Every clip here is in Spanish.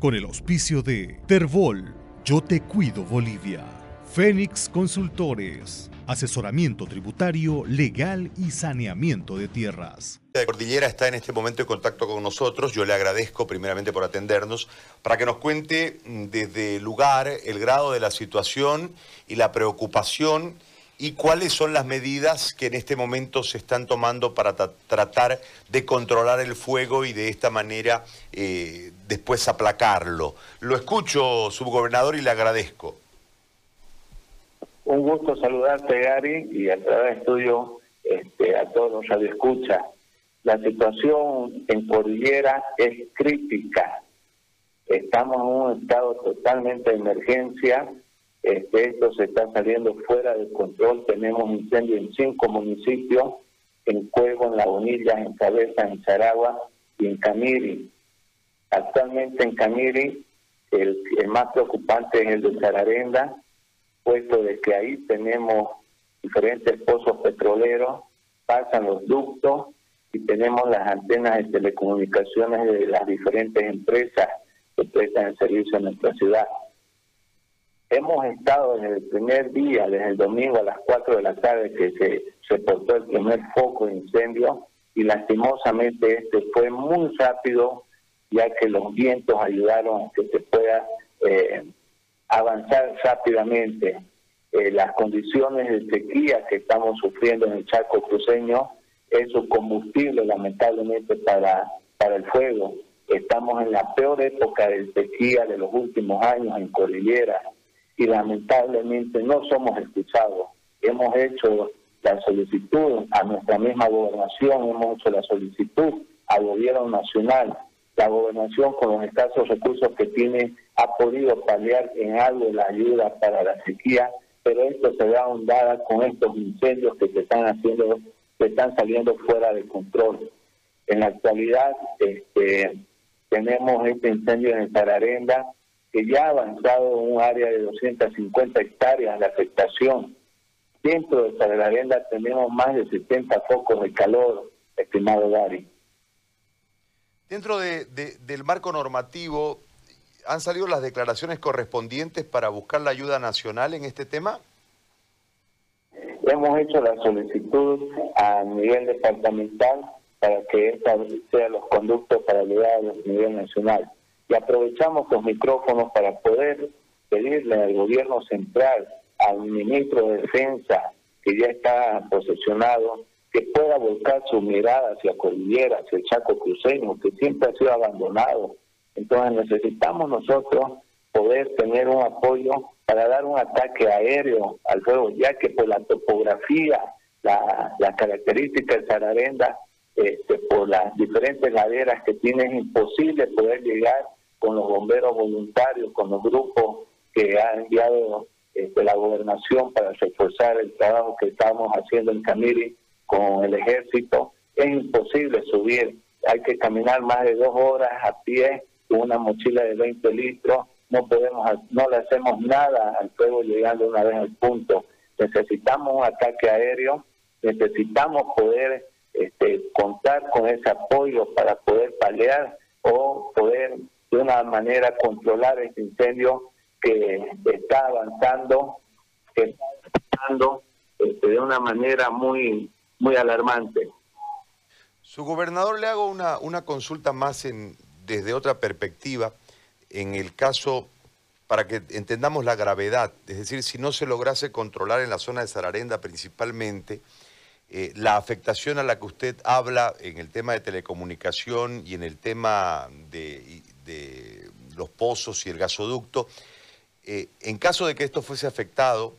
con el auspicio de Terbol, Yo Te Cuido Bolivia, Fénix Consultores, asesoramiento tributario, legal y saneamiento de tierras. La Cordillera está en este momento en contacto con nosotros. Yo le agradezco primeramente por atendernos para que nos cuente mm, desde el lugar el grado de la situación y la preocupación y cuáles son las medidas que en este momento se están tomando para tratar de controlar el fuego y de esta manera eh, después aplacarlo. Lo escucho, subgobernador, y le agradezco. Un gusto saludarte, Gary, y a través tuyo este, a todos los radioescuchas. La situación en Cordillera es crítica. Estamos en un estado totalmente de emergencia este, esto se está saliendo fuera de control. Tenemos incendio en cinco municipios, en Cuevo, en La Bonilla, en Cabeza, en Charagua y en Camiri. Actualmente en Camiri el, más preocupante es el de Zararenda, puesto de que ahí tenemos diferentes pozos petroleros, pasan los ductos y tenemos las antenas de telecomunicaciones de las diferentes empresas que prestan el servicio en nuestra ciudad. Hemos estado desde el primer día, desde el domingo a las 4 de la tarde que se, se portó el primer foco de incendio y lastimosamente este fue muy rápido ya que los vientos ayudaron a que se pueda eh, avanzar rápidamente. Eh, las condiciones de sequía que estamos sufriendo en el Chaco cruceño es un combustible lamentablemente para, para el fuego. Estamos en la peor época de sequía de los últimos años en Cordillera y lamentablemente no somos escuchados. Hemos hecho la solicitud a nuestra misma gobernación, hemos hecho la solicitud al gobierno nacional. La gobernación con los escasos recursos que tiene ha podido paliar en algo la ayuda para la sequía, pero esto se da ahondada con estos incendios que se están haciendo, que están saliendo fuera de control. En la actualidad este, tenemos este incendio en Tararenda, que ya ha avanzado un área de 250 hectáreas de afectación. Dentro de Arenda tenemos más de 70 focos de calor, estimado Gary. Dentro de, del marco normativo, ¿han salido las declaraciones correspondientes para buscar la ayuda nacional en este tema? Hemos hecho la solicitud a nivel departamental para que esta sean los conductos para ayudar a nivel nacional y aprovechamos los micrófonos para poder pedirle al gobierno central, al ministro de Defensa, que ya está posesionado, que pueda volcar su mirada hacia Cordillera, hacia el Chaco Cruceño, que siempre ha sido abandonado. Entonces necesitamos nosotros poder tener un apoyo para dar un ataque aéreo al fuego, ya que por la topografía, la, la característica de Sararenda, este, por las diferentes laderas que tiene, es imposible poder llegar con los bomberos voluntarios, con los grupos que ha enviado este, la gobernación para reforzar el trabajo que estamos haciendo en Camiri con el ejército, es imposible subir. Hay que caminar más de dos horas a pie con una mochila de 20 litros. No podemos, no le hacemos nada al fuego llegando una vez al punto. Necesitamos un ataque aéreo, necesitamos poder este, contar con ese apoyo para poder paliar o poder de una manera controlar este incendio que está avanzando, que está avanzando este, de una manera muy, muy alarmante. Su gobernador le hago una, una consulta más en, desde otra perspectiva, en el caso, para que entendamos la gravedad, es decir, si no se lograse controlar en la zona de Sararenda principalmente, eh, la afectación a la que usted habla en el tema de telecomunicación y en el tema de, de los pozos y el gasoducto. Eh, en caso de que esto fuese afectado,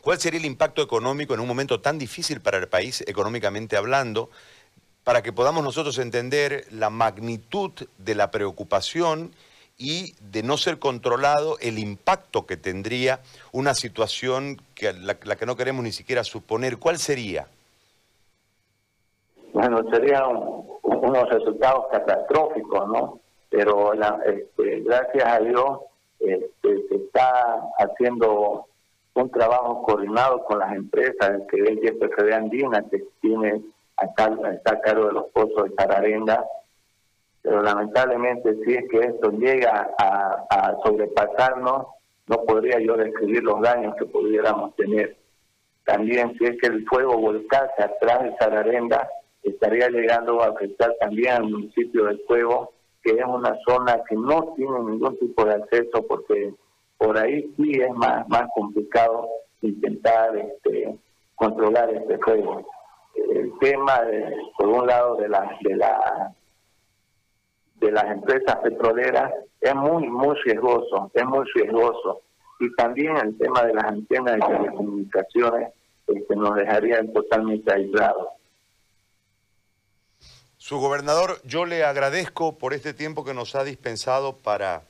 ¿cuál sería el impacto económico en un momento tan difícil para el país, económicamente hablando, para que podamos nosotros entender la magnitud de la preocupación y de no ser controlado el impacto que tendría una situación que la, que no queremos ni siquiera suponer? ¿Cuál sería? Bueno, serían unos resultados catastróficos, ¿no? Pero este, gracias a Dios este, se está haciendo un trabajo coordinado con las empresas, que es el YPFD Andina, que tiene está, está a cargo de los pozos de Tararenda, pero lamentablemente si es que esto llega a, sobrepasarnos, no podría yo describir los daños que pudiéramos tener. También si es que el fuego volcase atrás de Sararenda, estaría llegando a afectar también al municipio del Fuego, que es una zona que no tiene ningún tipo de acceso porque por ahí sí es más, más complicado intentar este, controlar este fuego. El tema, de, por un lado, de la, de la de las empresas petroleras es muy, muy riesgoso, es muy riesgoso. Y también el tema de las antenas de telecomunicaciones este, nos dejaría totalmente aislados. Su gobernador, yo le agradezco por este tiempo que nos ha dispensado para,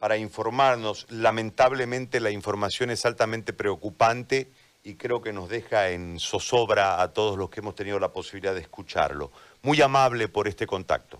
para informarnos. Lamentablemente la información es altamente preocupante y creo que nos deja en zozobra a todos los que hemos tenido la posibilidad de escucharlo. Muy amable por este contacto.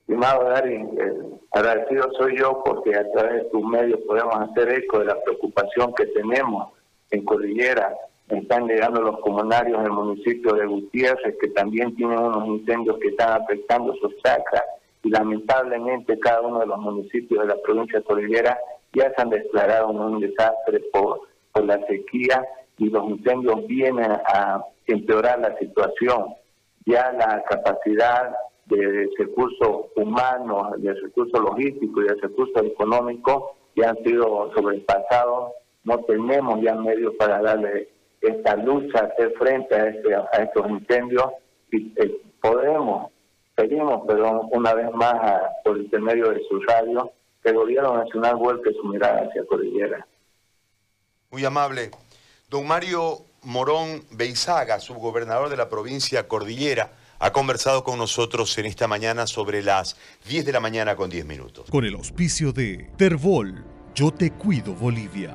Estimado Dari, eh, agradecido soy yo porque a través de tus medios podemos hacer eco de la preocupación que tenemos en Cordillera. Están llegando los comunarios del municipio de Gutiérrez que también tienen unos incendios que están afectando sus chacras y lamentablemente cada uno de los municipios de la provincia de Cordillera ya se han declarado un desastre por, por la sequía y los incendios vienen a empeorar la situación. Ya la capacidad de recursos humanos, de recursos logísticos y de recursos económicos ya han sido sobrepasados. No tenemos ya medios para darle esta lucha, hacer frente a, este, a estos incendios y eh, podemos, pedimos, pero una vez más por el intermedio de su radio, que el gobierno nacional vuelque su mirada hacia Cordillera. Muy amable. Don Mario Morón Beizaga, subgobernador de la provincia Cordillera, ha conversado con nosotros en esta mañana sobre las 10 de la mañana con 10 minutos. Con el auspicio de Terbol, Yo Te Cuido Bolivia,